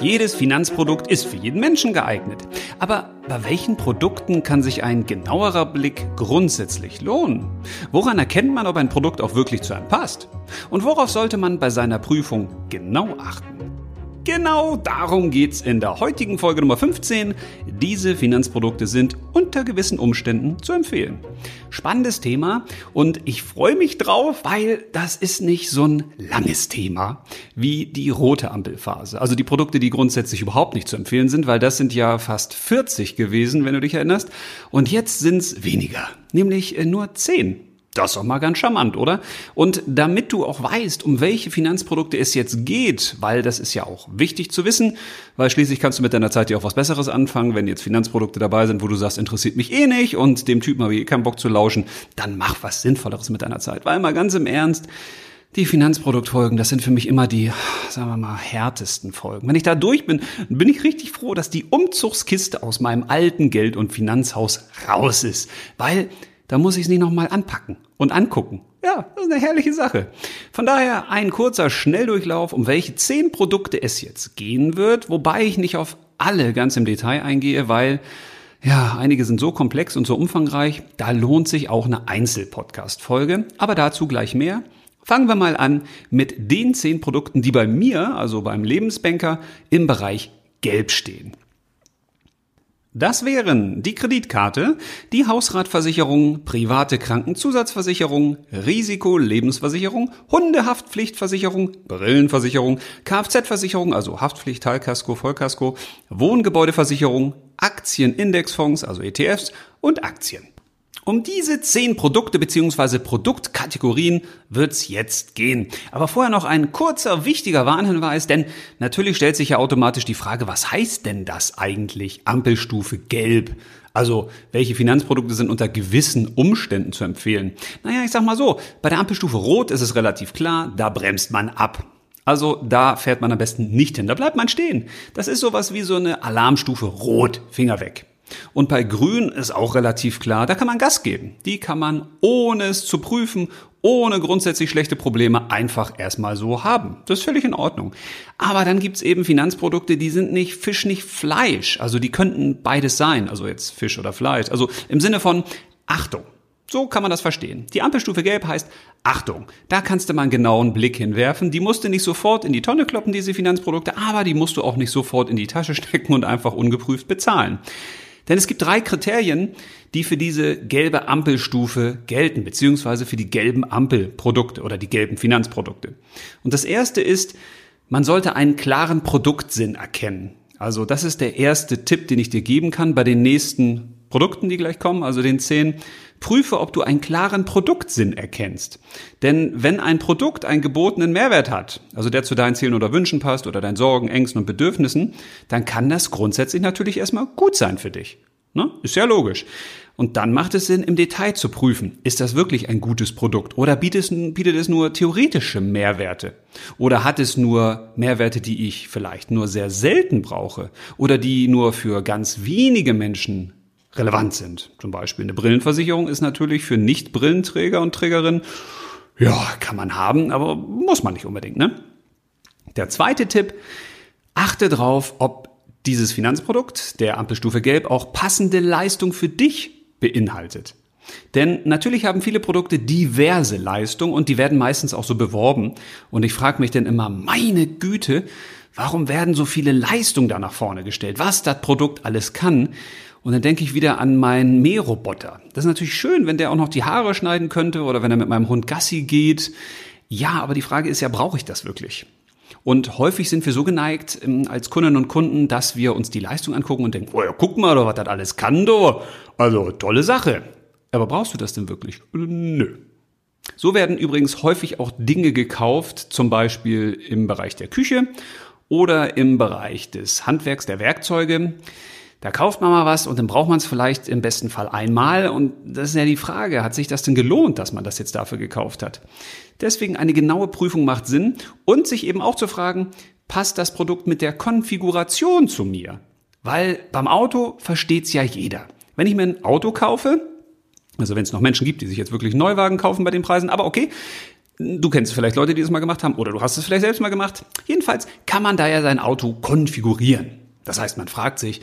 Jedes Finanzprodukt ist für jeden Menschen geeignet. Aber bei welchen Produkten kann sich ein genauerer Blick grundsätzlich lohnen? Woran erkennt man, ob ein Produkt auch wirklich zu einem passt? Und worauf sollte man bei seiner Prüfung genau achten? Genau darum geht's in der heutigen Folge Nummer 15. Diese Finanzprodukte sind unter gewissen Umständen zu empfehlen. Spannendes Thema und ich freue mich drauf, weil das ist nicht so ein langes Thema wie die rote Ampelphase. Also die Produkte, die grundsätzlich überhaupt nicht zu empfehlen sind, weil das sind ja fast 40 gewesen, wenn du dich erinnerst. Und jetzt sind's weniger, nämlich äh, nur 10. Das ist doch mal ganz charmant, oder? Und damit du auch weißt, um welche Finanzprodukte es jetzt geht, weil das ist ja auch wichtig zu wissen, weil schließlich kannst du mit deiner Zeit ja auch was Besseres anfangen, wenn jetzt Finanzprodukte dabei sind, wo du sagst, interessiert mich eh nicht und dem Typen habe ich eh keinen Bock zu lauschen, dann mach was Sinnvolleres mit deiner Zeit. Weil mal ganz im Ernst, die Finanzproduktfolgen, das sind für mich immer die, sagen wir mal, härtesten Folgen. Wenn ich da durch bin, bin ich richtig froh, dass die Umzugskiste aus meinem alten Geld- und Finanzhaus raus ist. Weil da muss ich es nicht nochmal anpacken und angucken. Ja, das ist eine herrliche Sache. Von daher ein kurzer Schnelldurchlauf, um welche zehn Produkte es jetzt gehen wird, wobei ich nicht auf alle ganz im Detail eingehe, weil ja, einige sind so komplex und so umfangreich, da lohnt sich auch eine Einzelpodcast-Folge, aber dazu gleich mehr. Fangen wir mal an mit den zehn Produkten, die bei mir, also beim Lebensbanker, im Bereich Gelb stehen. Das wären die Kreditkarte, die Hausratversicherung, private Krankenzusatzversicherung, Risikolebensversicherung, Hundehaftpflichtversicherung, Brillenversicherung, Kfz-Versicherung, also Haftpflicht, Teilkasko, Vollkasko, Wohngebäudeversicherung, Aktienindexfonds, also ETFs und Aktien. Um diese zehn Produkte bzw. Produktkategorien wird's jetzt gehen. Aber vorher noch ein kurzer, wichtiger Warnhinweis, denn natürlich stellt sich ja automatisch die Frage, was heißt denn das eigentlich Ampelstufe Gelb? Also, welche Finanzprodukte sind unter gewissen Umständen zu empfehlen? Naja, ich sag mal so, bei der Ampelstufe Rot ist es relativ klar, da bremst man ab. Also da fährt man am besten nicht hin, da bleibt man stehen. Das ist sowas wie so eine Alarmstufe Rot, Finger weg. Und bei Grün ist auch relativ klar, da kann man Gas geben. Die kann man, ohne es zu prüfen, ohne grundsätzlich schlechte Probleme einfach erstmal so haben. Das ist völlig in Ordnung. Aber dann gibt's eben Finanzprodukte, die sind nicht Fisch, nicht Fleisch. Also die könnten beides sein. Also jetzt Fisch oder Fleisch. Also im Sinne von Achtung. So kann man das verstehen. Die Ampelstufe Gelb heißt, Achtung, da kannst du mal einen genauen Blick hinwerfen. Die musst du nicht sofort in die Tonne kloppen, diese Finanzprodukte, aber die musst du auch nicht sofort in die Tasche stecken und einfach ungeprüft bezahlen. Denn es gibt drei Kriterien, die für diese gelbe Ampelstufe gelten, beziehungsweise für die gelben Ampelprodukte oder die gelben Finanzprodukte. Und das erste ist, man sollte einen klaren Produktsinn erkennen. Also das ist der erste Tipp, den ich dir geben kann bei den nächsten Produkten, die gleich kommen, also den zehn. Prüfe, ob du einen klaren Produktsinn erkennst. Denn wenn ein Produkt einen gebotenen Mehrwert hat, also der zu deinen Zielen oder Wünschen passt oder deinen Sorgen, Ängsten und Bedürfnissen, dann kann das grundsätzlich natürlich erstmal gut sein für dich. Ne? Ist ja logisch. Und dann macht es Sinn, im Detail zu prüfen, ist das wirklich ein gutes Produkt oder bietet es, bietet es nur theoretische Mehrwerte? Oder hat es nur Mehrwerte, die ich vielleicht nur sehr selten brauche oder die nur für ganz wenige Menschen relevant sind. Zum Beispiel eine Brillenversicherung ist natürlich für Nicht-Brillenträger und Trägerinnen, ja, kann man haben, aber muss man nicht unbedingt, ne? Der zweite Tipp, achte drauf, ob dieses Finanzprodukt der Ampelstufe Gelb auch passende Leistung für dich beinhaltet. Denn natürlich haben viele Produkte diverse Leistungen und die werden meistens auch so beworben. Und ich frage mich dann immer, meine Güte, warum werden so viele Leistungen da nach vorne gestellt? Was das Produkt alles kann? Und dann denke ich wieder an meinen Mähroboter. Das ist natürlich schön, wenn der auch noch die Haare schneiden könnte oder wenn er mit meinem Hund Gassi geht. Ja, aber die Frage ist ja, brauche ich das wirklich? Und häufig sind wir so geneigt ähm, als Kundinnen und Kunden, dass wir uns die Leistung angucken und denken, oh ja, guck mal, was das alles kann, do. Also tolle Sache. Aber brauchst du das denn wirklich? Nö. So werden übrigens häufig auch Dinge gekauft, zum Beispiel im Bereich der Küche oder im Bereich des Handwerks der Werkzeuge. Da kauft man mal was und dann braucht man es vielleicht im besten Fall einmal. Und das ist ja die Frage, hat sich das denn gelohnt, dass man das jetzt dafür gekauft hat? Deswegen eine genaue Prüfung macht Sinn und sich eben auch zu fragen, passt das Produkt mit der Konfiguration zu mir? Weil beim Auto versteht's ja jeder. Wenn ich mir ein Auto kaufe, also wenn es noch Menschen gibt, die sich jetzt wirklich Neuwagen kaufen bei den Preisen, aber okay, Du kennst vielleicht Leute, die das mal gemacht haben oder du hast es vielleicht selbst mal gemacht. Jedenfalls kann man da ja sein Auto konfigurieren. Das heißt, man fragt sich,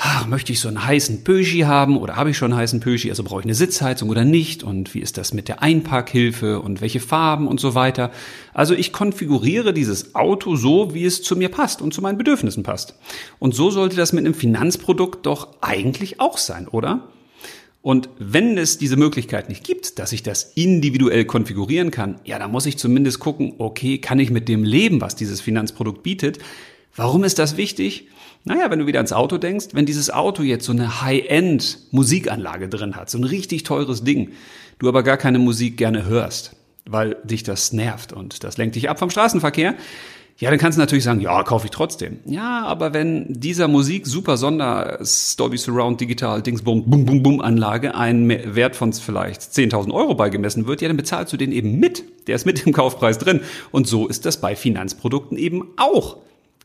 ach, möchte ich so einen heißen Pöschi haben oder habe ich schon einen heißen Pöschi, also brauche ich eine Sitzheizung oder nicht und wie ist das mit der Einparkhilfe und welche Farben und so weiter. Also ich konfiguriere dieses Auto so, wie es zu mir passt und zu meinen Bedürfnissen passt. Und so sollte das mit einem Finanzprodukt doch eigentlich auch sein, oder? Und wenn es diese Möglichkeit nicht gibt, dass ich das individuell konfigurieren kann, ja, dann muss ich zumindest gucken, okay, kann ich mit dem leben, was dieses Finanzprodukt bietet? Warum ist das wichtig? Naja, wenn du wieder ans Auto denkst, wenn dieses Auto jetzt so eine High-End Musikanlage drin hat, so ein richtig teures Ding, du aber gar keine Musik gerne hörst, weil dich das nervt und das lenkt dich ab vom Straßenverkehr, ja, dann kannst du natürlich sagen, ja, kaufe ich trotzdem. Ja, aber wenn dieser Musik super Sonder Dolby Surround Digital Dingsbum Bum Bum Bum Anlage einen Wert von vielleicht 10.000 Euro beigemessen wird, ja, dann bezahlst du den eben mit. Der ist mit im Kaufpreis drin. Und so ist das bei Finanzprodukten eben auch.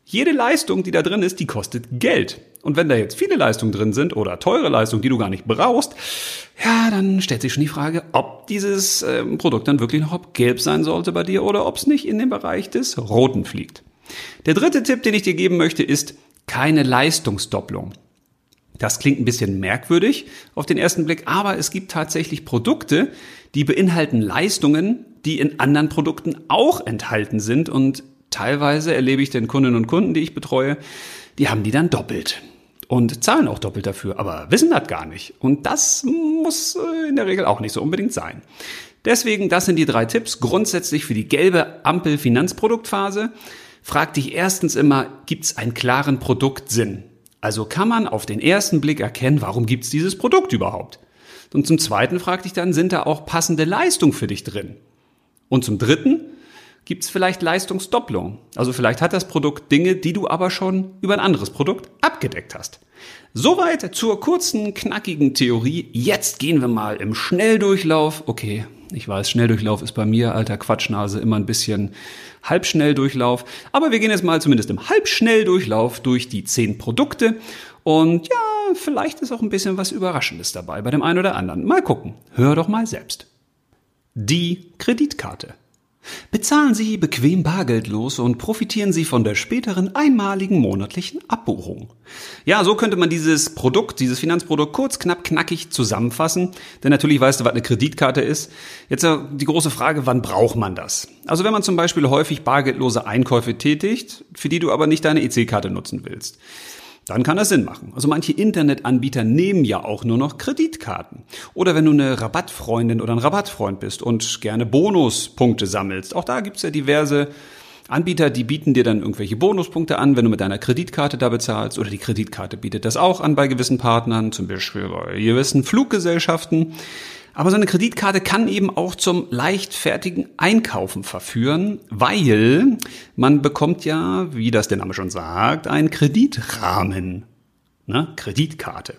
Jede Leistung, die da drin ist, die kostet Geld. Und wenn da jetzt viele Leistungen drin sind oder teure Leistungen, die du gar nicht brauchst, ja, dann stellt sich schon die Frage, ob dieses äh, Produkt dann wirklich noch gelb sein sollte bei dir oder ob es nicht in den Bereich des Roten fliegt. Der dritte Tipp, den ich dir geben möchte, ist keine Leistungsdopplung. Das klingt ein bisschen merkwürdig auf den ersten Blick, aber es gibt tatsächlich Produkte, die beinhalten Leistungen, die in anderen Produkten auch enthalten sind und teilweise erlebe ich den Kundinnen und Kunden, die ich betreue, die haben die dann doppelt und zahlen auch doppelt dafür, aber wissen das gar nicht. Und das muss äh, in der Regel auch nicht so unbedingt sein. Deswegen, das sind die drei Tipps grundsätzlich für die gelbe Ampel Finanzproduktphase. Frag dich erstens immer, gibt es einen klaren Produktsinn? Also kann man auf den ersten Blick erkennen, warum gibt es dieses Produkt überhaupt? Und zum zweiten frag dich dann, sind da auch passende Leistungen für dich drin? Und zum dritten, gibt es vielleicht Leistungsdopplung. Also vielleicht hat das Produkt Dinge, die du aber schon über ein anderes Produkt abgedeckt hast. Soweit zur kurzen, knackigen Theorie. Jetzt gehen wir mal im Schnelldurchlauf. Okay, ich weiß, Schnelldurchlauf ist bei mir, alter Quatschnase, immer ein bisschen Halbschnelldurchlauf. Aber wir gehen jetzt mal zumindest im Halbschnelldurchlauf durch die zehn Produkte. Und ja, vielleicht ist auch ein bisschen was Überraschendes dabei bei dem einen oder anderen. Mal gucken. Hör doch mal selbst. Die Kreditkarte. Bezahlen Sie bequem bargeldlos und profitieren Sie von der späteren einmaligen monatlichen Abbuchung. Ja, so könnte man dieses Produkt, dieses Finanzprodukt kurz, knapp, knackig zusammenfassen. Denn natürlich weißt du, was eine Kreditkarte ist. Jetzt die große Frage, wann braucht man das? Also wenn man zum Beispiel häufig bargeldlose Einkäufe tätigt, für die du aber nicht deine EC-Karte nutzen willst dann kann das Sinn machen. Also manche Internetanbieter nehmen ja auch nur noch Kreditkarten. Oder wenn du eine Rabattfreundin oder ein Rabattfreund bist und gerne Bonuspunkte sammelst. Auch da gibt's ja diverse Anbieter, die bieten dir dann irgendwelche Bonuspunkte an, wenn du mit deiner Kreditkarte da bezahlst. Oder die Kreditkarte bietet das auch an bei gewissen Partnern, zum Beispiel bei gewissen Fluggesellschaften. Aber so eine Kreditkarte kann eben auch zum leichtfertigen Einkaufen verführen, weil man bekommt ja, wie das der Name schon sagt, einen Kreditrahmen. Ne? Kreditkarte.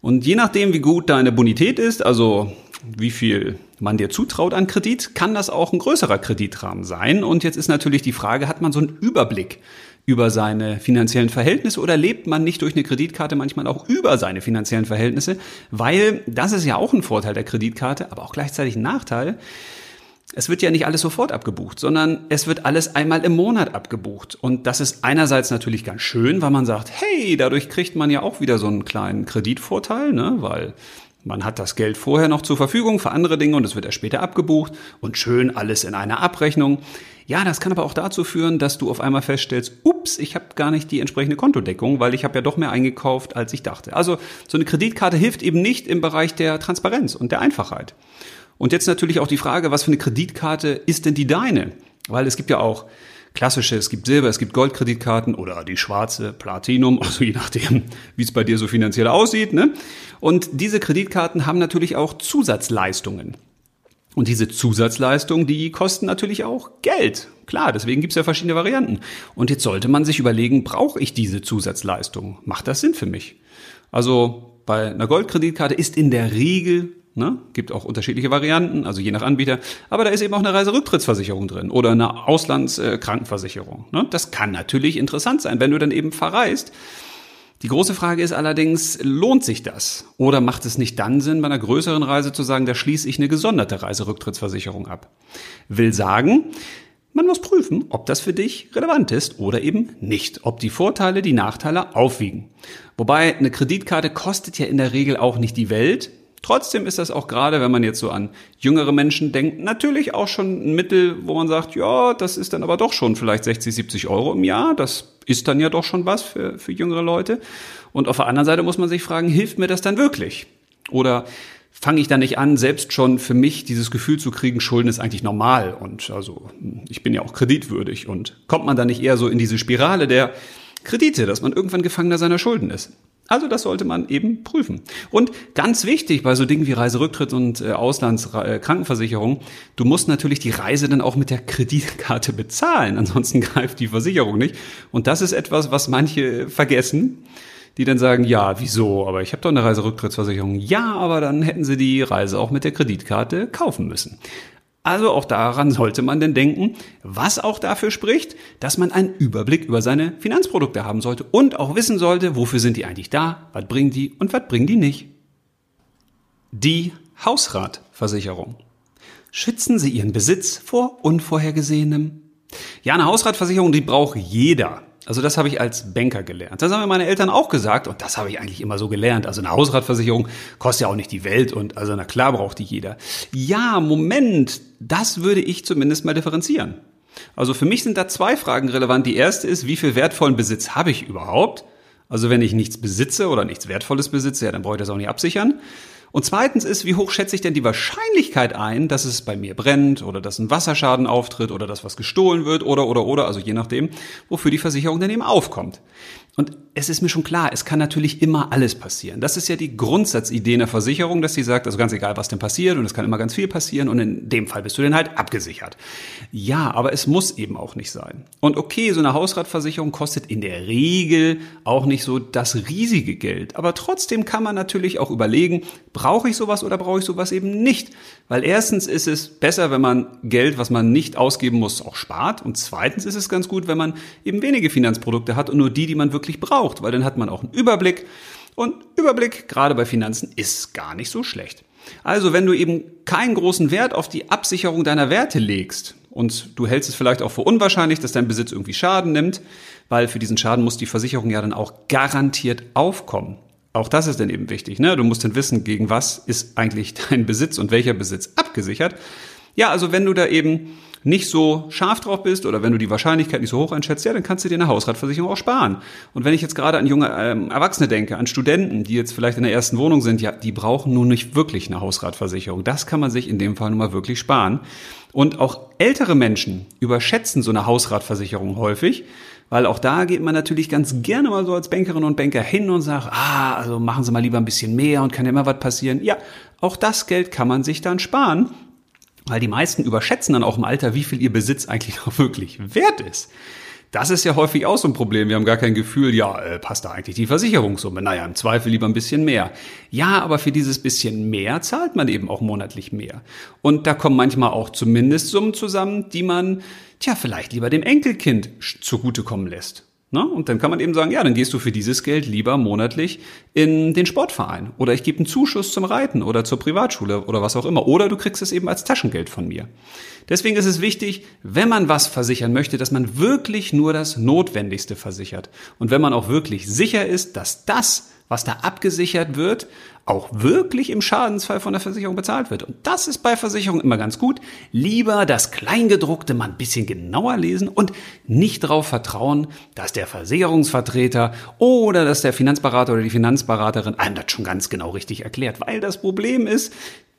Und je nachdem, wie gut deine Bonität ist, also wie viel man dir zutraut an Kredit, kann das auch ein größerer Kreditrahmen sein. Und jetzt ist natürlich die Frage, hat man so einen Überblick über seine finanziellen Verhältnisse oder lebt man nicht durch eine Kreditkarte manchmal auch über seine finanziellen Verhältnisse? Weil das ist ja auch ein Vorteil der Kreditkarte, aber auch gleichzeitig ein Nachteil. Es wird ja nicht alles sofort abgebucht, sondern es wird alles einmal im Monat abgebucht. Und das ist einerseits natürlich ganz schön, weil man sagt, hey, dadurch kriegt man ja auch wieder so einen kleinen Kreditvorteil, ne? weil man hat das Geld vorher noch zur Verfügung für andere Dinge und es wird erst später abgebucht und schön alles in einer Abrechnung. Ja, das kann aber auch dazu führen, dass du auf einmal feststellst, ups, ich habe gar nicht die entsprechende Kontodeckung, weil ich habe ja doch mehr eingekauft, als ich dachte. Also so eine Kreditkarte hilft eben nicht im Bereich der Transparenz und der Einfachheit. Und jetzt natürlich auch die Frage, was für eine Kreditkarte ist denn die deine? Weil es gibt ja auch klassische, es gibt Silber, es gibt Goldkreditkarten oder die schwarze Platinum, also je nachdem, wie es bei dir so finanziell aussieht. Ne? Und diese Kreditkarten haben natürlich auch Zusatzleistungen. Und diese Zusatzleistungen, die kosten natürlich auch Geld. Klar, deswegen gibt es ja verschiedene Varianten. Und jetzt sollte man sich überlegen, brauche ich diese Zusatzleistung? Macht das Sinn für mich? Also bei einer Goldkreditkarte ist in der Regel Ne? Gibt auch unterschiedliche Varianten, also je nach Anbieter. Aber da ist eben auch eine Reiserücktrittsversicherung drin oder eine Auslandskrankenversicherung. Ne? Das kann natürlich interessant sein, wenn du dann eben verreist. Die große Frage ist allerdings, lohnt sich das? Oder macht es nicht dann Sinn, bei einer größeren Reise zu sagen, da schließe ich eine gesonderte Reiserücktrittsversicherung ab? Will sagen, man muss prüfen, ob das für dich relevant ist oder eben nicht, ob die Vorteile die Nachteile aufwiegen. Wobei eine Kreditkarte kostet ja in der Regel auch nicht die Welt, Trotzdem ist das auch gerade, wenn man jetzt so an jüngere Menschen denkt, natürlich auch schon ein Mittel, wo man sagt, ja, das ist dann aber doch schon vielleicht 60, 70 Euro im Jahr. Das ist dann ja doch schon was für, für jüngere Leute. Und auf der anderen Seite muss man sich fragen, hilft mir das dann wirklich? Oder fange ich dann nicht an, selbst schon für mich dieses Gefühl zu kriegen, Schulden ist eigentlich normal und also ich bin ja auch kreditwürdig und kommt man dann nicht eher so in diese Spirale der Kredite, dass man irgendwann Gefangener seiner Schulden ist? Also das sollte man eben prüfen. Und ganz wichtig bei so Dingen wie Reiserücktritt und äh, Auslandskrankenversicherung, du musst natürlich die Reise dann auch mit der Kreditkarte bezahlen, ansonsten greift die Versicherung nicht. Und das ist etwas, was manche vergessen, die dann sagen, ja, wieso, aber ich habe doch eine Reiserücktrittsversicherung. Ja, aber dann hätten sie die Reise auch mit der Kreditkarte kaufen müssen. Also auch daran sollte man denn denken, was auch dafür spricht, dass man einen Überblick über seine Finanzprodukte haben sollte und auch wissen sollte, wofür sind die eigentlich da, was bringen die und was bringen die nicht. Die Hausratversicherung. Schützen Sie Ihren Besitz vor Unvorhergesehenem? Ja, eine Hausratversicherung, die braucht jeder. Also das habe ich als Banker gelernt. Das haben mir meine Eltern auch gesagt und das habe ich eigentlich immer so gelernt. Also eine Hausratversicherung kostet ja auch nicht die Welt und also na klar braucht die jeder. Ja, Moment, das würde ich zumindest mal differenzieren. Also für mich sind da zwei Fragen relevant. Die erste ist, wie viel wertvollen Besitz habe ich überhaupt? Also wenn ich nichts besitze oder nichts Wertvolles besitze, ja, dann brauche ich das auch nicht absichern. Und zweitens ist, wie hoch schätze ich denn die Wahrscheinlichkeit ein, dass es bei mir brennt oder dass ein Wasserschaden auftritt oder dass was gestohlen wird oder oder oder, also je nachdem, wofür die Versicherung dann eben aufkommt. Und es ist mir schon klar, es kann natürlich immer alles passieren. Das ist ja die Grundsatzidee einer Versicherung, dass sie sagt, also ganz egal, was denn passiert und es kann immer ganz viel passieren und in dem Fall bist du dann halt abgesichert. Ja, aber es muss eben auch nicht sein. Und okay, so eine Hausratversicherung kostet in der Regel auch nicht so das riesige Geld. Aber trotzdem kann man natürlich auch überlegen, brauche ich sowas oder brauche ich sowas eben nicht? Weil erstens ist es besser, wenn man Geld, was man nicht ausgeben muss, auch spart. Und zweitens ist es ganz gut, wenn man eben wenige Finanzprodukte hat und nur die, die man wirklich braucht, weil dann hat man auch einen Überblick. Und Überblick, gerade bei Finanzen, ist gar nicht so schlecht. Also, wenn du eben keinen großen Wert auf die Absicherung deiner Werte legst und du hältst es vielleicht auch für unwahrscheinlich, dass dein Besitz irgendwie Schaden nimmt, weil für diesen Schaden muss die Versicherung ja dann auch garantiert aufkommen. Auch das ist dann eben wichtig. Ne? Du musst dann wissen, gegen was ist eigentlich dein Besitz und welcher Besitz abgesichert. Ja, also wenn du da eben nicht so scharf drauf bist oder wenn du die Wahrscheinlichkeit nicht so hoch einschätzt, ja, dann kannst du dir eine Hausratversicherung auch sparen. Und wenn ich jetzt gerade an junge ähm, Erwachsene denke, an Studenten, die jetzt vielleicht in der ersten Wohnung sind, ja, die brauchen nun nicht wirklich eine Hausratversicherung. Das kann man sich in dem Fall nun mal wirklich sparen. Und auch ältere Menschen überschätzen so eine Hausratversicherung häufig, weil auch da geht man natürlich ganz gerne mal so als Bankerin und Banker hin und sagt, ah, also machen Sie mal lieber ein bisschen mehr und kann ja immer was passieren. Ja, auch das Geld kann man sich dann sparen, weil die meisten überschätzen dann auch im Alter, wie viel ihr Besitz eigentlich auch wirklich wert ist. Das ist ja häufig auch so ein Problem. Wir haben gar kein Gefühl, ja, äh, passt da eigentlich die Versicherungssumme? Naja, im Zweifel lieber ein bisschen mehr. Ja, aber für dieses bisschen mehr zahlt man eben auch monatlich mehr. Und da kommen manchmal auch zumindest Summen zusammen, die man, tja, vielleicht lieber dem Enkelkind zugutekommen lässt. Ne? Und dann kann man eben sagen, ja, dann gehst du für dieses Geld lieber monatlich in den Sportverein oder ich gebe einen Zuschuss zum Reiten oder zur Privatschule oder was auch immer. Oder du kriegst es eben als Taschengeld von mir. Deswegen ist es wichtig, wenn man was versichern möchte, dass man wirklich nur das Notwendigste versichert. Und wenn man auch wirklich sicher ist, dass das, was da abgesichert wird, auch wirklich im Schadensfall von der Versicherung bezahlt wird. Und das ist bei Versicherungen immer ganz gut. Lieber das Kleingedruckte mal ein bisschen genauer lesen und nicht darauf vertrauen, dass der Versicherungsvertreter oder dass der Finanzberater oder die Finanzberaterin einem das schon ganz genau richtig erklärt. Weil das Problem ist,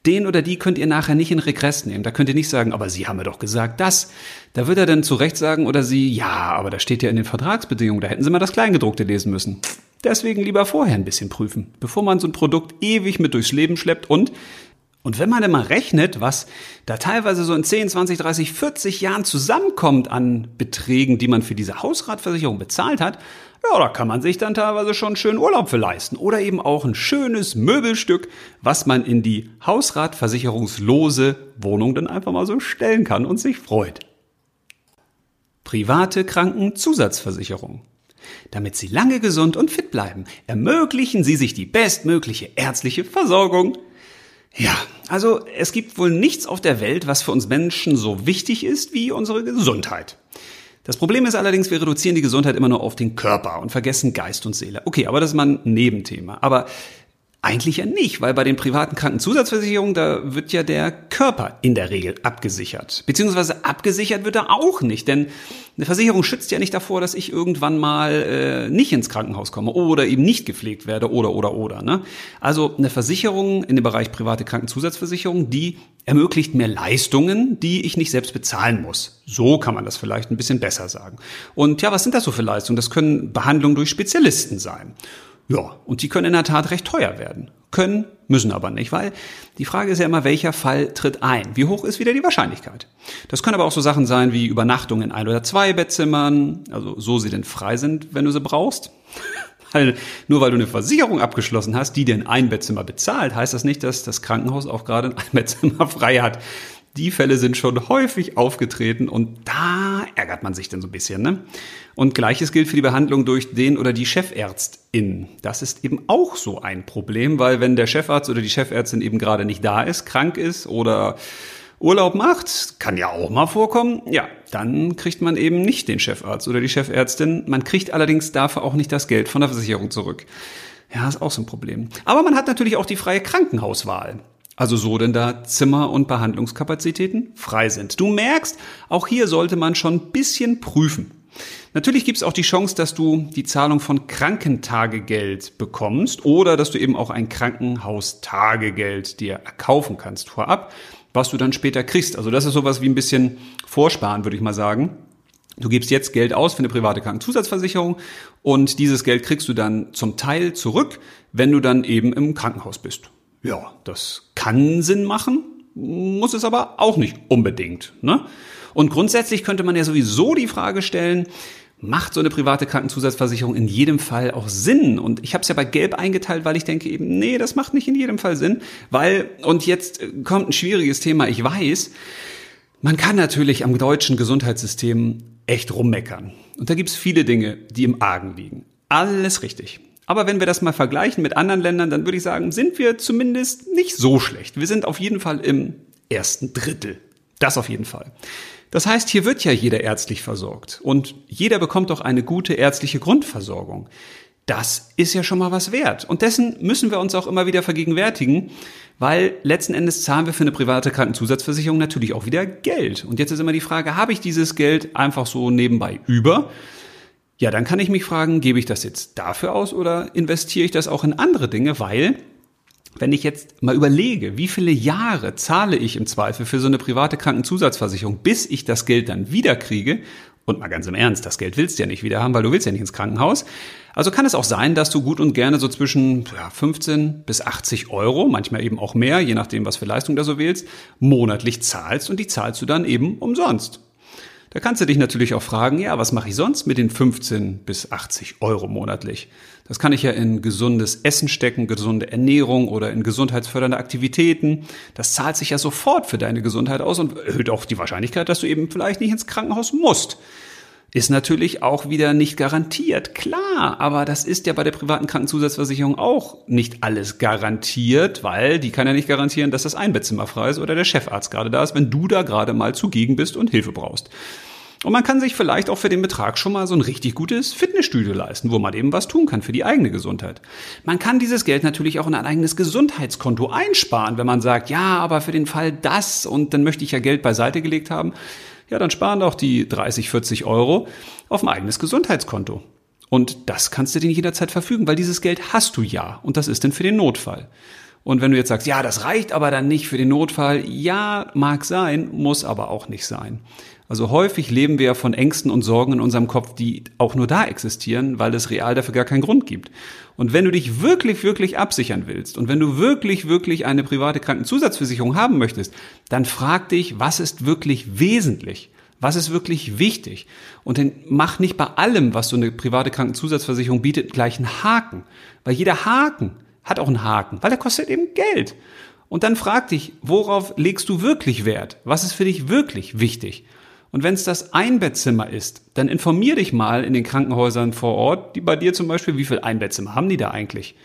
den oder die könnt ihr nachher nicht in Regress nehmen. Da könnt ihr nicht sagen, aber Sie haben mir doch gesagt das. Da wird er dann zu Recht sagen oder sie, ja, aber da steht ja in den Vertragsbedingungen, da hätten Sie mal das Kleingedruckte lesen müssen. Deswegen lieber vorher ein bisschen prüfen, bevor man so ein Produkt ewig mit durchs Leben schleppt und und wenn man dann mal rechnet, was da teilweise so in 10, 20, 30, 40 Jahren zusammenkommt an Beträgen, die man für diese Hausratversicherung bezahlt hat, ja, da kann man sich dann teilweise schon schön Urlaub für leisten. Oder eben auch ein schönes Möbelstück, was man in die Hausratversicherungslose Wohnung dann einfach mal so stellen kann und sich freut. Private Krankenzusatzversicherung. Damit Sie lange gesund und fit bleiben, ermöglichen Sie sich die bestmögliche ärztliche Versorgung. Ja, also es gibt wohl nichts auf der Welt, was für uns Menschen so wichtig ist wie unsere Gesundheit. Das Problem ist allerdings, wir reduzieren die Gesundheit immer nur auf den Körper und vergessen Geist und Seele. Okay, aber das ist mal ein Nebenthema. Aber eigentlich ja nicht, weil bei den privaten Krankenzusatzversicherungen, da wird ja der Körper in der Regel abgesichert. Beziehungsweise abgesichert wird er auch nicht, denn eine Versicherung schützt ja nicht davor, dass ich irgendwann mal äh, nicht ins Krankenhaus komme oder eben nicht gepflegt werde oder oder oder. Ne? Also eine Versicherung in dem Bereich private Krankenzusatzversicherung, die ermöglicht mir Leistungen, die ich nicht selbst bezahlen muss. So kann man das vielleicht ein bisschen besser sagen. Und ja, was sind das so für Leistungen? Das können Behandlungen durch Spezialisten sein. Ja, und die können in der Tat recht teuer werden. Können, müssen aber nicht, weil die Frage ist ja immer, welcher Fall tritt ein? Wie hoch ist wieder die Wahrscheinlichkeit? Das können aber auch so Sachen sein wie Übernachtung in ein oder zwei Bettzimmern, also so sie denn frei sind, wenn du sie brauchst. Weil nur weil du eine Versicherung abgeschlossen hast, die dir ein Einbettzimmer bezahlt, heißt das nicht, dass das Krankenhaus auch gerade ein Einbettzimmer frei hat. Die Fälle sind schon häufig aufgetreten und da ärgert man sich dann so ein bisschen. Ne? Und gleiches gilt für die Behandlung durch den oder die Chefärztin. Das ist eben auch so ein Problem, weil wenn der Chefarzt oder die Chefärztin eben gerade nicht da ist, krank ist oder Urlaub macht, kann ja auch mal vorkommen, ja, dann kriegt man eben nicht den Chefarzt oder die Chefärztin. Man kriegt allerdings dafür auch nicht das Geld von der Versicherung zurück. Ja, ist auch so ein Problem. Aber man hat natürlich auch die freie Krankenhauswahl. Also so denn da Zimmer- und Behandlungskapazitäten frei sind. Du merkst, auch hier sollte man schon ein bisschen prüfen. Natürlich gibt es auch die Chance, dass du die Zahlung von Krankentagegeld bekommst oder dass du eben auch ein Krankenhaustagegeld dir erkaufen kannst vorab, was du dann später kriegst. Also das ist sowas wie ein bisschen Vorsparen, würde ich mal sagen. Du gibst jetzt Geld aus für eine private Krankenzusatzversicherung und dieses Geld kriegst du dann zum Teil zurück, wenn du dann eben im Krankenhaus bist. Ja, das kann Sinn machen, muss es aber auch nicht unbedingt. Ne? Und grundsätzlich könnte man ja sowieso die Frage stellen, macht so eine private Krankenzusatzversicherung in jedem Fall auch Sinn? Und ich habe es ja bei Gelb eingeteilt, weil ich denke eben, nee, das macht nicht in jedem Fall Sinn, weil, und jetzt kommt ein schwieriges Thema, ich weiß, man kann natürlich am deutschen Gesundheitssystem echt rummeckern. Und da gibt's viele Dinge, die im Argen liegen. Alles richtig. Aber wenn wir das mal vergleichen mit anderen Ländern, dann würde ich sagen, sind wir zumindest nicht so schlecht. Wir sind auf jeden Fall im ersten Drittel. Das auf jeden Fall. Das heißt, hier wird ja jeder ärztlich versorgt und jeder bekommt auch eine gute ärztliche Grundversorgung. Das ist ja schon mal was wert. Und dessen müssen wir uns auch immer wieder vergegenwärtigen, weil letzten Endes zahlen wir für eine private Krankenzusatzversicherung natürlich auch wieder Geld. Und jetzt ist immer die Frage, habe ich dieses Geld einfach so nebenbei über? Ja, dann kann ich mich fragen, gebe ich das jetzt dafür aus oder investiere ich das auch in andere Dinge, weil wenn ich jetzt mal überlege, wie viele Jahre zahle ich im Zweifel für so eine private Krankenzusatzversicherung, bis ich das Geld dann wiederkriege, und mal ganz im Ernst, das Geld willst du ja nicht wieder haben, weil du willst ja nicht ins Krankenhaus. Also kann es auch sein, dass du gut und gerne so zwischen ja, 15 bis 80 Euro, manchmal eben auch mehr, je nachdem, was für Leistung du so wählst, monatlich zahlst und die zahlst du dann eben umsonst. Da kannst du dich natürlich auch fragen, ja, was mache ich sonst mit den 15 bis 80 Euro monatlich? Das kann ich ja in gesundes Essen stecken, gesunde Ernährung oder in gesundheitsfördernde Aktivitäten. Das zahlt sich ja sofort für deine Gesundheit aus und erhöht auch die Wahrscheinlichkeit, dass du eben vielleicht nicht ins Krankenhaus musst. Ist natürlich auch wieder nicht garantiert, klar, aber das ist ja bei der privaten Krankenzusatzversicherung auch nicht alles garantiert, weil die kann ja nicht garantieren, dass das Einbettzimmer frei ist oder der Chefarzt gerade da ist, wenn du da gerade mal zugegen bist und Hilfe brauchst. Und man kann sich vielleicht auch für den Betrag schon mal so ein richtig gutes Fitnessstudio leisten, wo man eben was tun kann für die eigene Gesundheit. Man kann dieses Geld natürlich auch in ein eigenes Gesundheitskonto einsparen, wenn man sagt, ja, aber für den Fall das und dann möchte ich ja Geld beiseite gelegt haben ja, dann sparen doch die 30, 40 Euro auf ein eigenes Gesundheitskonto. Und das kannst du dir jederzeit verfügen, weil dieses Geld hast du ja. Und das ist denn für den Notfall. Und wenn du jetzt sagst, ja, das reicht aber dann nicht für den Notfall, ja, mag sein, muss aber auch nicht sein. Also häufig leben wir ja von Ängsten und Sorgen in unserem Kopf, die auch nur da existieren, weil es real dafür gar keinen Grund gibt. Und wenn du dich wirklich, wirklich absichern willst und wenn du wirklich, wirklich eine private Krankenzusatzversicherung haben möchtest, dann frag dich, was ist wirklich wesentlich? Was ist wirklich wichtig? Und dann mach nicht bei allem, was so eine private Krankenzusatzversicherung bietet, gleich einen Haken. Weil jeder Haken hat auch einen Haken, weil der kostet eben Geld. Und dann frag dich, worauf legst du wirklich Wert? Was ist für dich wirklich wichtig? Und wenn es das Einbettzimmer ist, dann informier dich mal in den Krankenhäusern vor Ort, die bei dir zum Beispiel, wie viel Einbettzimmer haben die da eigentlich?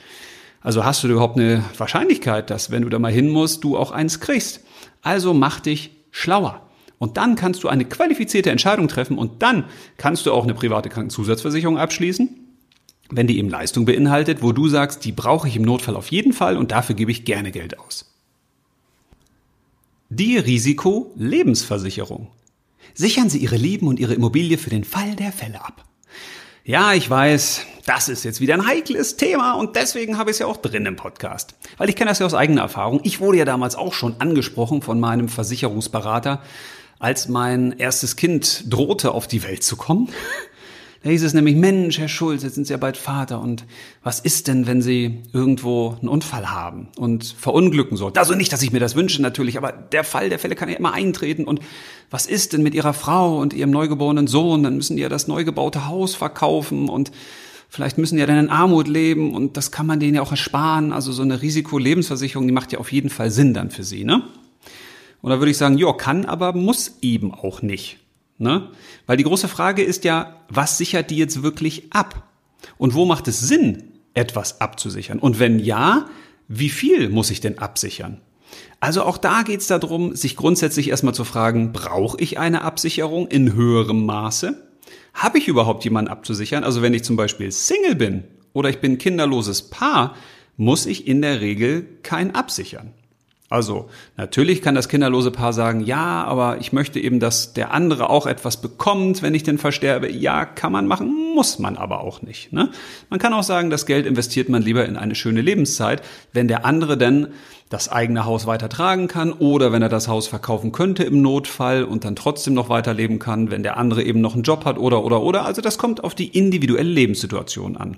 Also hast du überhaupt eine Wahrscheinlichkeit, dass wenn du da mal hin musst, du auch eins kriegst? Also mach dich schlauer. Und dann kannst du eine qualifizierte Entscheidung treffen und dann kannst du auch eine private Krankenzusatzversicherung abschließen, wenn die eben Leistung beinhaltet, wo du sagst, die brauche ich im Notfall auf jeden Fall und dafür gebe ich gerne Geld aus. Die Risiko-Lebensversicherung. Sichern Sie Ihre Leben und Ihre Immobilie für den Fall der Fälle ab. Ja, ich weiß, das ist jetzt wieder ein heikles Thema und deswegen habe ich es ja auch drin im Podcast. Weil ich kenne das ja aus eigener Erfahrung. Ich wurde ja damals auch schon angesprochen von meinem Versicherungsberater, als mein erstes Kind drohte auf die Welt zu kommen. Da hieß es nämlich, Mensch, Herr Schulz, jetzt sind Sie ja bald Vater und was ist denn, wenn Sie irgendwo einen Unfall haben und verunglücken so? Also nicht, dass ich mir das wünsche natürlich, aber der Fall der Fälle kann ja immer eintreten und was ist denn mit Ihrer Frau und Ihrem neugeborenen Sohn? Dann müssen die ja das neu gebaute Haus verkaufen und vielleicht müssen die ja dann in Armut leben und das kann man denen ja auch ersparen. Also so eine Risikolebensversicherung, die macht ja auf jeden Fall Sinn dann für Sie, ne? Und da würde ich sagen, ja, kann, aber muss eben auch nicht. Ne? Weil die große Frage ist ja, was sichert die jetzt wirklich ab? Und wo macht es Sinn, etwas abzusichern? Und wenn ja, wie viel muss ich denn absichern? Also auch da geht es darum, sich grundsätzlich erstmal zu fragen, brauche ich eine Absicherung in höherem Maße? Habe ich überhaupt jemanden abzusichern? Also wenn ich zum Beispiel Single bin oder ich bin kinderloses Paar, muss ich in der Regel kein absichern. Also natürlich kann das kinderlose Paar sagen, ja, aber ich möchte eben, dass der andere auch etwas bekommt, wenn ich denn versterbe. Ja, kann man machen, muss man aber auch nicht. Ne? Man kann auch sagen, das Geld investiert man lieber in eine schöne Lebenszeit, wenn der andere denn das eigene Haus weiter tragen kann oder wenn er das Haus verkaufen könnte im Notfall und dann trotzdem noch weiterleben kann, wenn der andere eben noch einen Job hat oder oder oder. Also das kommt auf die individuelle Lebenssituation an.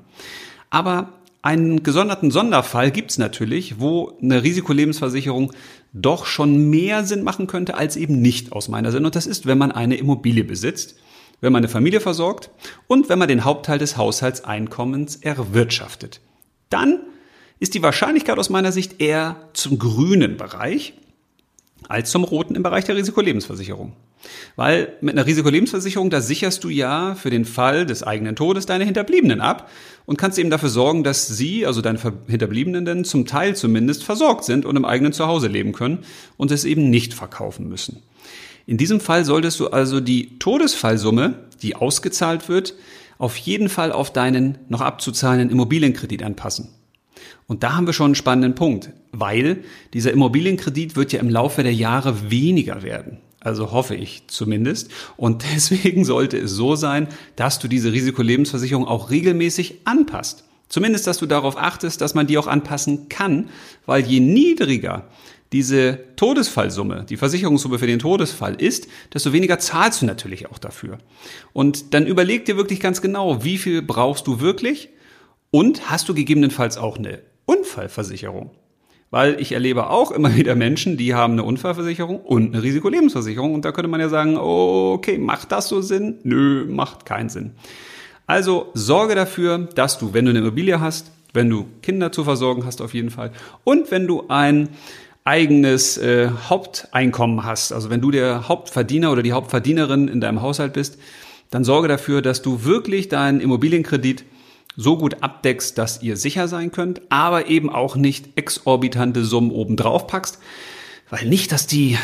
Aber einen gesonderten Sonderfall gibt's natürlich, wo eine Risikolebensversicherung doch schon mehr Sinn machen könnte als eben nicht aus meiner Sicht. Und das ist, wenn man eine Immobilie besitzt, wenn man eine Familie versorgt und wenn man den Hauptteil des Haushaltseinkommens erwirtschaftet. Dann ist die Wahrscheinlichkeit aus meiner Sicht eher zum grünen Bereich als zum roten im Bereich der Risikolebensversicherung. Weil mit einer Risikolebensversicherung, da sicherst du ja für den Fall des eigenen Todes deine Hinterbliebenen ab und kannst eben dafür sorgen, dass sie, also deine Hinterbliebenen, denn zum Teil zumindest versorgt sind und im eigenen Zuhause leben können und es eben nicht verkaufen müssen. In diesem Fall solltest du also die Todesfallsumme, die ausgezahlt wird, auf jeden Fall auf deinen noch abzuzahlenden Immobilienkredit anpassen. Und da haben wir schon einen spannenden Punkt, weil dieser Immobilienkredit wird ja im Laufe der Jahre weniger werden. Also hoffe ich zumindest. Und deswegen sollte es so sein, dass du diese Risikolebensversicherung auch regelmäßig anpasst. Zumindest, dass du darauf achtest, dass man die auch anpassen kann, weil je niedriger diese Todesfallsumme, die Versicherungssumme für den Todesfall ist, desto weniger zahlst du natürlich auch dafür. Und dann überleg dir wirklich ganz genau, wie viel brauchst du wirklich und hast du gegebenenfalls auch eine Unfallversicherung? Weil ich erlebe auch immer wieder Menschen, die haben eine Unfallversicherung und eine Risikolebensversicherung. Und da könnte man ja sagen, okay, macht das so Sinn? Nö, macht keinen Sinn. Also sorge dafür, dass du, wenn du eine Immobilie hast, wenn du Kinder zu versorgen hast auf jeden Fall und wenn du ein eigenes äh, Haupteinkommen hast, also wenn du der Hauptverdiener oder die Hauptverdienerin in deinem Haushalt bist, dann sorge dafür, dass du wirklich deinen Immobilienkredit so gut abdeckst, dass ihr sicher sein könnt, aber eben auch nicht exorbitante Summen obendrauf packst, weil nicht, dass die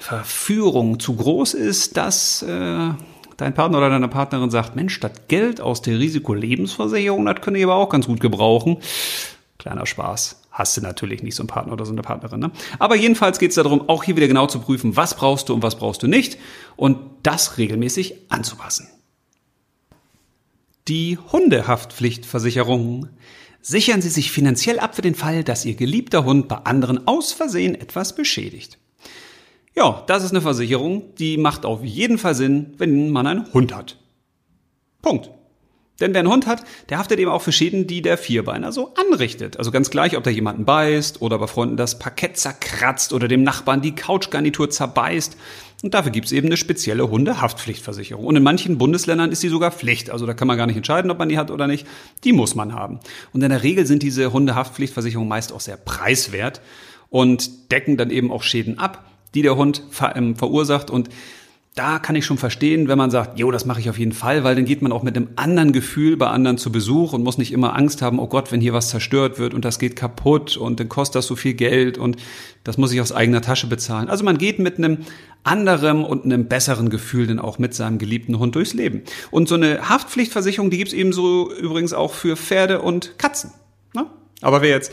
Verführung zu groß ist, dass äh, dein Partner oder deine Partnerin sagt, Mensch, das Geld aus der Risikolebensversicherung, das können ich aber auch ganz gut gebrauchen. Kleiner Spaß. Hast du natürlich nicht so einen Partner oder so eine Partnerin. Ne? Aber jedenfalls geht es darum, auch hier wieder genau zu prüfen, was brauchst du und was brauchst du nicht und das regelmäßig anzupassen. Die Hundehaftpflichtversicherung. Sichern Sie sich finanziell ab für den Fall, dass Ihr geliebter Hund bei anderen aus Versehen etwas beschädigt. Ja, das ist eine Versicherung, die macht auf jeden Fall Sinn, wenn man einen Hund hat. Punkt. Denn wer einen Hund hat, der haftet eben auch für Schäden, die der Vierbeiner so anrichtet. Also ganz gleich, ob der jemanden beißt oder bei Freunden das Parkett zerkratzt oder dem Nachbarn die Couchgarnitur zerbeißt. Und dafür gibt es eben eine spezielle Hundehaftpflichtversicherung. Und in manchen Bundesländern ist die sogar Pflicht. Also da kann man gar nicht entscheiden, ob man die hat oder nicht. Die muss man haben. Und in der Regel sind diese Hundehaftpflichtversicherungen meist auch sehr preiswert und decken dann eben auch Schäden ab, die der Hund ver ähm, verursacht. Und da kann ich schon verstehen, wenn man sagt, jo, das mache ich auf jeden Fall, weil dann geht man auch mit einem anderen Gefühl bei anderen zu Besuch und muss nicht immer Angst haben, oh Gott, wenn hier was zerstört wird und das geht kaputt und dann kostet das so viel Geld und das muss ich aus eigener Tasche bezahlen. Also man geht mit einem anderen und einem besseren Gefühl dann auch mit seinem geliebten Hund durchs Leben. Und so eine Haftpflichtversicherung, die gibt's ebenso übrigens auch für Pferde und Katzen. Ne? Aber wer jetzt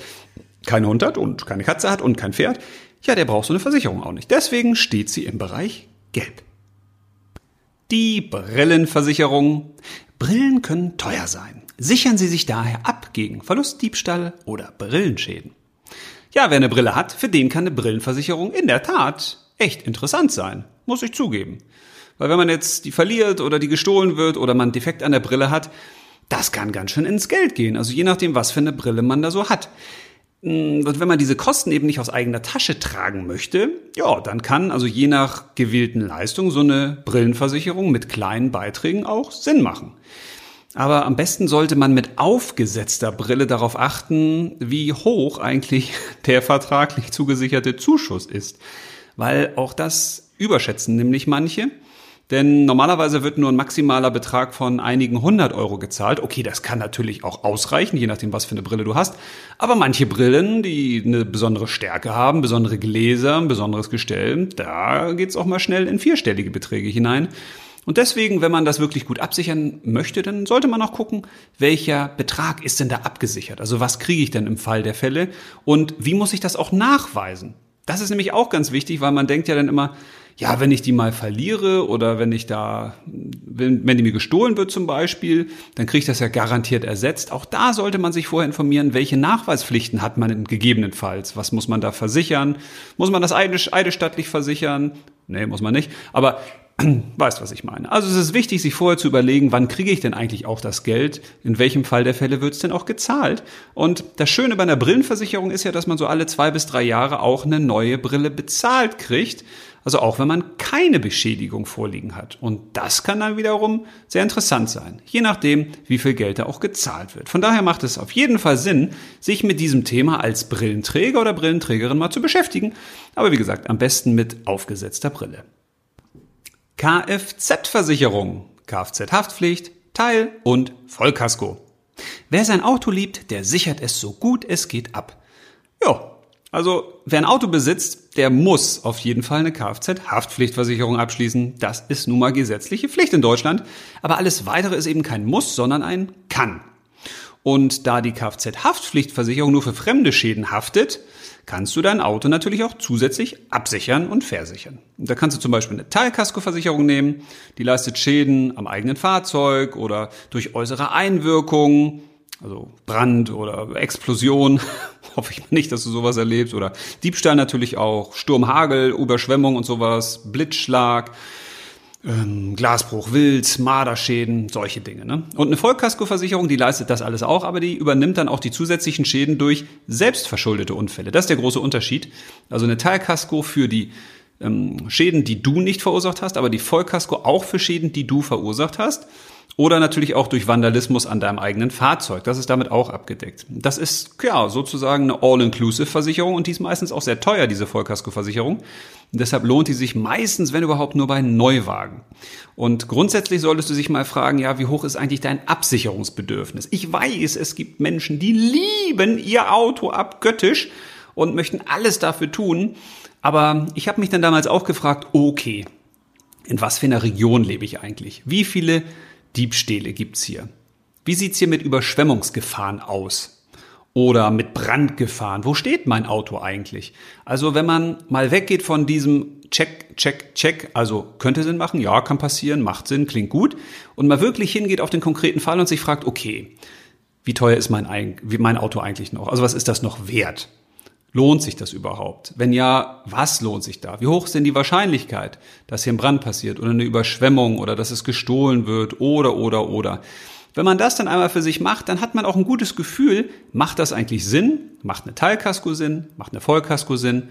keinen Hund hat und keine Katze hat und kein Pferd, ja, der braucht so eine Versicherung auch nicht. Deswegen steht sie im Bereich Gelb. Die Brillenversicherung. Brillen können teuer sein. Sichern Sie sich daher ab gegen Verlustdiebstahl oder Brillenschäden. Ja, wer eine Brille hat, für den kann eine Brillenversicherung in der Tat echt interessant sein, muss ich zugeben. Weil wenn man jetzt die verliert oder die gestohlen wird oder man defekt an der Brille hat, das kann ganz schön ins Geld gehen. Also je nachdem, was für eine Brille man da so hat. Hm, und wenn man diese Kosten eben nicht aus eigener Tasche tragen möchte, ja, dann kann also je nach gewählten Leistung so eine Brillenversicherung mit kleinen Beiträgen auch Sinn machen. Aber am besten sollte man mit aufgesetzter Brille darauf achten, wie hoch eigentlich der vertraglich zugesicherte Zuschuss ist. Weil auch das überschätzen nämlich manche. Denn normalerweise wird nur ein maximaler Betrag von einigen hundert Euro gezahlt. Okay, das kann natürlich auch ausreichen, je nachdem, was für eine Brille du hast. Aber manche Brillen, die eine besondere Stärke haben, besondere Gläser, ein besonderes Gestell, da geht's auch mal schnell in vierstellige Beträge hinein. Und deswegen, wenn man das wirklich gut absichern möchte, dann sollte man auch gucken, welcher Betrag ist denn da abgesichert? Also was kriege ich denn im Fall der Fälle? Und wie muss ich das auch nachweisen? Das ist nämlich auch ganz wichtig, weil man denkt ja dann immer, ja, wenn ich die mal verliere oder wenn ich da, wenn, wenn die mir gestohlen wird zum Beispiel, dann kriege ich das ja garantiert ersetzt. Auch da sollte man sich vorher informieren, welche Nachweispflichten hat man gegebenenfalls. Was muss man da versichern? Muss man das eidesstattlich versichern? Nee, muss man nicht. Aber weißt, was ich meine. Also es ist wichtig, sich vorher zu überlegen, wann kriege ich denn eigentlich auch das Geld? In welchem Fall der Fälle wird es denn auch gezahlt? Und das Schöne bei einer Brillenversicherung ist ja, dass man so alle zwei bis drei Jahre auch eine neue Brille bezahlt kriegt. Also auch wenn man keine Beschädigung vorliegen hat. Und das kann dann wiederum sehr interessant sein, je nachdem, wie viel Geld da auch gezahlt wird. Von daher macht es auf jeden Fall Sinn, sich mit diesem Thema als Brillenträger oder Brillenträgerin mal zu beschäftigen. Aber wie gesagt, am besten mit aufgesetzter Brille. Kfz-Versicherung, Kfz-Haftpflicht, Teil- und Vollkasko. Wer sein Auto liebt, der sichert es so gut es geht ab. Ja, also wer ein Auto besitzt, der muss auf jeden Fall eine Kfz-Haftpflichtversicherung abschließen. Das ist nun mal gesetzliche Pflicht in Deutschland. Aber alles weitere ist eben kein Muss, sondern ein Kann. Und da die Kfz-Haftpflichtversicherung nur für fremde Schäden haftet, kannst du dein Auto natürlich auch zusätzlich absichern und versichern. da kannst du zum Beispiel eine Teilkaskoversicherung nehmen, die leistet Schäden am eigenen Fahrzeug oder durch äußere Einwirkungen also Brand oder Explosion, hoffe ich nicht, dass du sowas erlebst, oder Diebstahl natürlich auch, Sturm, Hagel, Überschwemmung und sowas, Blitzschlag, ähm, Glasbruch, Wild, Marderschäden, solche Dinge. Ne? Und eine Vollkaskoversicherung, die leistet das alles auch, aber die übernimmt dann auch die zusätzlichen Schäden durch selbstverschuldete Unfälle. Das ist der große Unterschied. Also eine Teilkasko für die ähm, Schäden, die du nicht verursacht hast, aber die Vollkasko auch für Schäden, die du verursacht hast. Oder natürlich auch durch Vandalismus an deinem eigenen Fahrzeug. Das ist damit auch abgedeckt. Das ist ja sozusagen eine All-Inclusive-Versicherung und die ist meistens auch sehr teuer, diese Vollkasko-Versicherung. deshalb lohnt die sich meistens, wenn überhaupt, nur bei Neuwagen. Und grundsätzlich solltest du sich mal fragen, ja, wie hoch ist eigentlich dein Absicherungsbedürfnis? Ich weiß, es gibt Menschen, die lieben ihr Auto abgöttisch und möchten alles dafür tun. Aber ich habe mich dann damals auch gefragt, okay, in was für einer Region lebe ich eigentlich? Wie viele Diebstähle gibt's hier? Wie sieht's hier mit Überschwemmungsgefahren aus? Oder mit Brandgefahren? Wo steht mein Auto eigentlich? Also wenn man mal weggeht von diesem Check, Check, Check, also könnte Sinn machen, ja, kann passieren, macht Sinn, klingt gut, und mal wirklich hingeht auf den konkreten Fall und sich fragt, okay, wie teuer ist mein, mein Auto eigentlich noch? Also was ist das noch wert? Lohnt sich das überhaupt? Wenn ja, was lohnt sich da? Wie hoch ist denn die Wahrscheinlichkeit, dass hier ein Brand passiert oder eine Überschwemmung oder dass es gestohlen wird oder oder oder? Wenn man das dann einmal für sich macht, dann hat man auch ein gutes Gefühl, macht das eigentlich Sinn? Macht eine Teilkasko Sinn? Macht eine Vollkasko Sinn?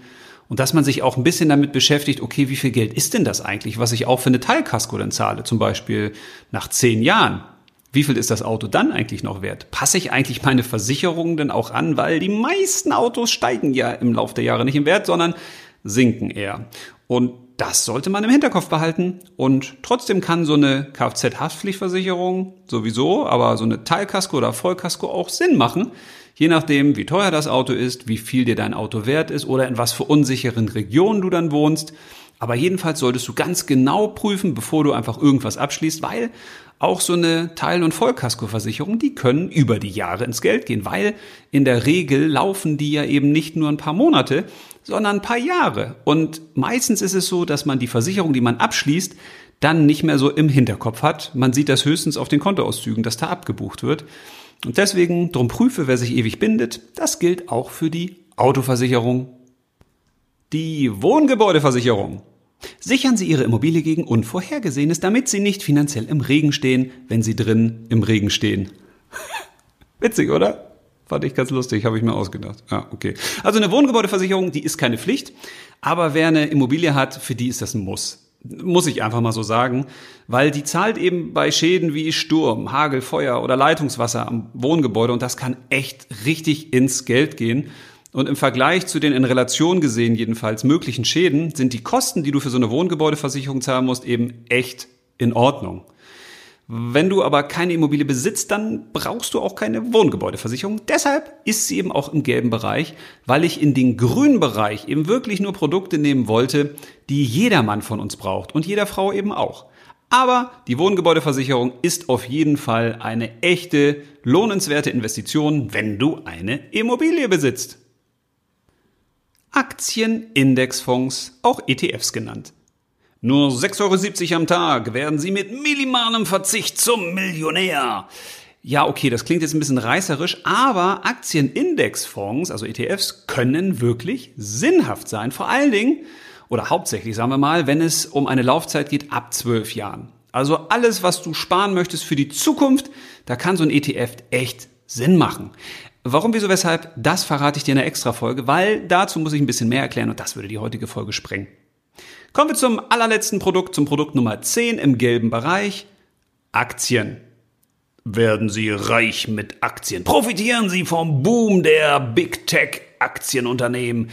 Und dass man sich auch ein bisschen damit beschäftigt, okay, wie viel Geld ist denn das eigentlich, was ich auch für eine Teilkasko dann zahle? Zum Beispiel nach zehn Jahren wie viel ist das Auto dann eigentlich noch wert? Passe ich eigentlich meine Versicherung denn auch an? Weil die meisten Autos steigen ja im Laufe der Jahre nicht im Wert, sondern sinken eher. Und das sollte man im Hinterkopf behalten. Und trotzdem kann so eine Kfz-Haftpflichtversicherung sowieso, aber so eine Teilkasko oder Vollkasko auch Sinn machen. Je nachdem, wie teuer das Auto ist, wie viel dir dein Auto wert ist oder in was für unsicheren Regionen du dann wohnst. Aber jedenfalls solltest du ganz genau prüfen, bevor du einfach irgendwas abschließt, weil auch so eine Teil- und Vollkaskoversicherung, die können über die Jahre ins Geld gehen, weil in der Regel laufen die ja eben nicht nur ein paar Monate, sondern ein paar Jahre. Und meistens ist es so, dass man die Versicherung, die man abschließt, dann nicht mehr so im Hinterkopf hat. Man sieht das höchstens auf den Kontoauszügen, dass da abgebucht wird. Und deswegen drum prüfe, wer sich ewig bindet. Das gilt auch für die Autoversicherung. Die Wohngebäudeversicherung. Sichern Sie Ihre Immobilie gegen Unvorhergesehenes, damit Sie nicht finanziell im Regen stehen, wenn Sie drin im Regen stehen. Witzig, oder? Fand ich ganz lustig, habe ich mir ausgedacht. Ja, okay. Also eine Wohngebäudeversicherung, die ist keine Pflicht, aber wer eine Immobilie hat, für die ist das ein Muss. Muss ich einfach mal so sagen, weil die zahlt eben bei Schäden wie Sturm, Hagel, Feuer oder Leitungswasser am Wohngebäude und das kann echt richtig ins Geld gehen. Und im Vergleich zu den in Relation gesehen jedenfalls möglichen Schäden sind die Kosten, die du für so eine Wohngebäudeversicherung zahlen musst, eben echt in Ordnung. Wenn du aber keine Immobilie besitzt, dann brauchst du auch keine Wohngebäudeversicherung. Deshalb ist sie eben auch im gelben Bereich, weil ich in den grünen Bereich eben wirklich nur Produkte nehmen wollte, die jedermann von uns braucht und jeder Frau eben auch. Aber die Wohngebäudeversicherung ist auf jeden Fall eine echte, lohnenswerte Investition, wenn du eine Immobilie besitzt. Aktienindexfonds, auch ETFs genannt. Nur 6,70 Euro am Tag werden Sie mit minimalem Verzicht zum Millionär. Ja, okay, das klingt jetzt ein bisschen reißerisch, aber Aktienindexfonds, also ETFs, können wirklich sinnhaft sein. Vor allen Dingen, oder hauptsächlich, sagen wir mal, wenn es um eine Laufzeit geht ab zwölf Jahren. Also alles, was du sparen möchtest für die Zukunft, da kann so ein ETF echt Sinn machen. Warum, wieso, weshalb, das verrate ich dir in einer Extra-Folge, weil dazu muss ich ein bisschen mehr erklären und das würde die heutige Folge sprengen. Kommen wir zum allerletzten Produkt, zum Produkt Nummer 10 im gelben Bereich. Aktien. Werden Sie reich mit Aktien? Profitieren Sie vom Boom der Big Tech Aktienunternehmen?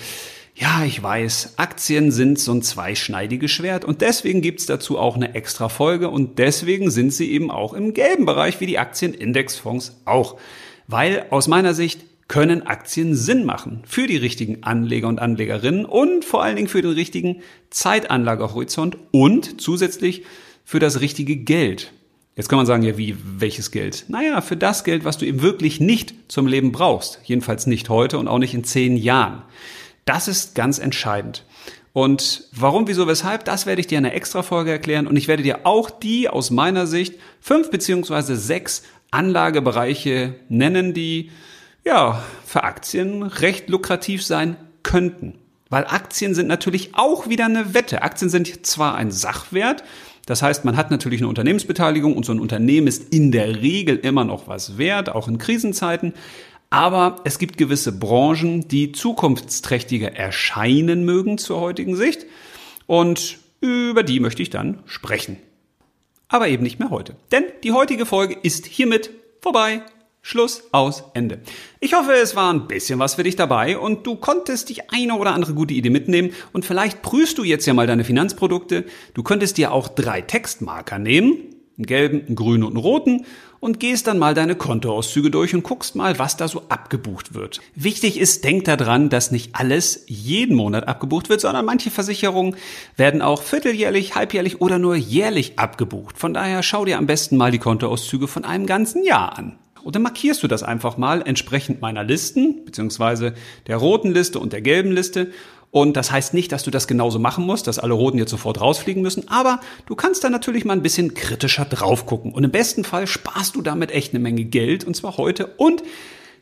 Ja, ich weiß, Aktien sind so ein zweischneidiges Schwert und deswegen gibt's dazu auch eine extra Folge und deswegen sind sie eben auch im gelben Bereich wie die Aktienindexfonds auch. Weil aus meiner Sicht können Aktien Sinn machen für die richtigen Anleger und Anlegerinnen und vor allen Dingen für den richtigen Zeitanlagehorizont und zusätzlich für das richtige Geld. Jetzt kann man sagen, ja, wie, welches Geld? Naja, für das Geld, was du eben wirklich nicht zum Leben brauchst. Jedenfalls nicht heute und auch nicht in zehn Jahren. Das ist ganz entscheidend. Und warum, wieso, weshalb, das werde ich dir in einer Extra-Folge erklären. Und ich werde dir auch die aus meiner Sicht fünf beziehungsweise sechs Anlagebereiche nennen, die ja für Aktien recht lukrativ sein könnten. Weil Aktien sind natürlich auch wieder eine Wette. Aktien sind zwar ein Sachwert, das heißt, man hat natürlich eine Unternehmensbeteiligung und so ein Unternehmen ist in der Regel immer noch was wert, auch in Krisenzeiten. Aber es gibt gewisse Branchen, die zukunftsträchtiger erscheinen mögen zur heutigen Sicht. Und über die möchte ich dann sprechen aber eben nicht mehr heute. Denn die heutige Folge ist hiermit vorbei. Schluss, aus, Ende. Ich hoffe, es war ein bisschen was für dich dabei und du konntest die eine oder andere gute Idee mitnehmen und vielleicht prüfst du jetzt ja mal deine Finanzprodukte. Du könntest dir auch drei Textmarker nehmen, einen gelben, einen grünen und einen roten und gehst dann mal deine Kontoauszüge durch und guckst mal, was da so abgebucht wird. Wichtig ist, denk daran, dass nicht alles jeden Monat abgebucht wird, sondern manche Versicherungen werden auch vierteljährlich, halbjährlich oder nur jährlich abgebucht. Von daher schau dir am besten mal die Kontoauszüge von einem ganzen Jahr an. Und dann markierst du das einfach mal entsprechend meiner Listen, beziehungsweise der roten Liste und der gelben Liste. Und das heißt nicht, dass du das genauso machen musst, dass alle Roten jetzt sofort rausfliegen müssen, aber du kannst da natürlich mal ein bisschen kritischer drauf gucken. Und im besten Fall sparst du damit echt eine Menge Geld, und zwar heute und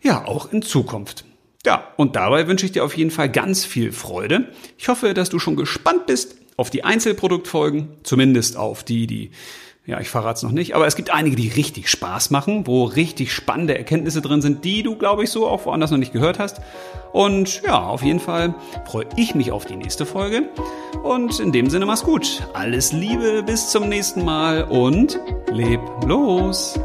ja, auch in Zukunft. Ja, und dabei wünsche ich dir auf jeden Fall ganz viel Freude. Ich hoffe, dass du schon gespannt bist auf die Einzelproduktfolgen, zumindest auf die, die ja, ich verrate es noch nicht, aber es gibt einige, die richtig Spaß machen, wo richtig spannende Erkenntnisse drin sind, die du, glaube ich, so auch woanders noch nicht gehört hast. Und ja, auf jeden Fall freue ich mich auf die nächste Folge. Und in dem Sinne, mach's gut. Alles Liebe, bis zum nächsten Mal und leb los.